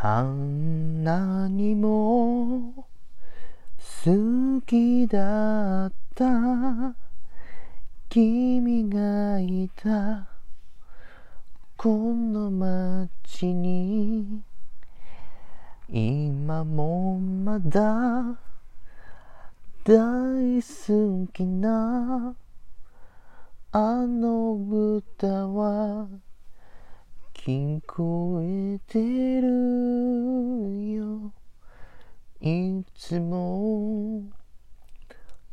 あんなにも好きだった。君がいた。この街に今もまだ。大好きな。あの歌は聞こえてるよ。いつも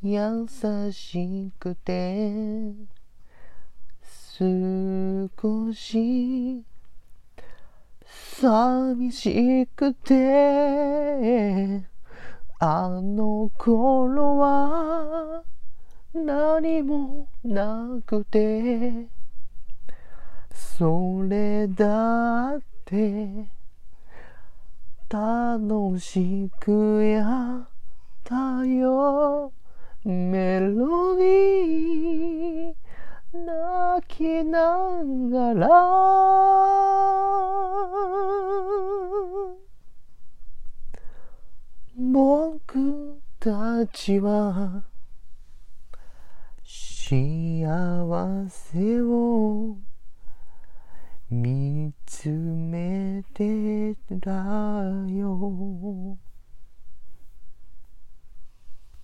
優しくて少し寂しくてあの頃は何もなくてそれだって楽しくやったよメロディー泣きながら。僕たちは幸せを見つめてたよ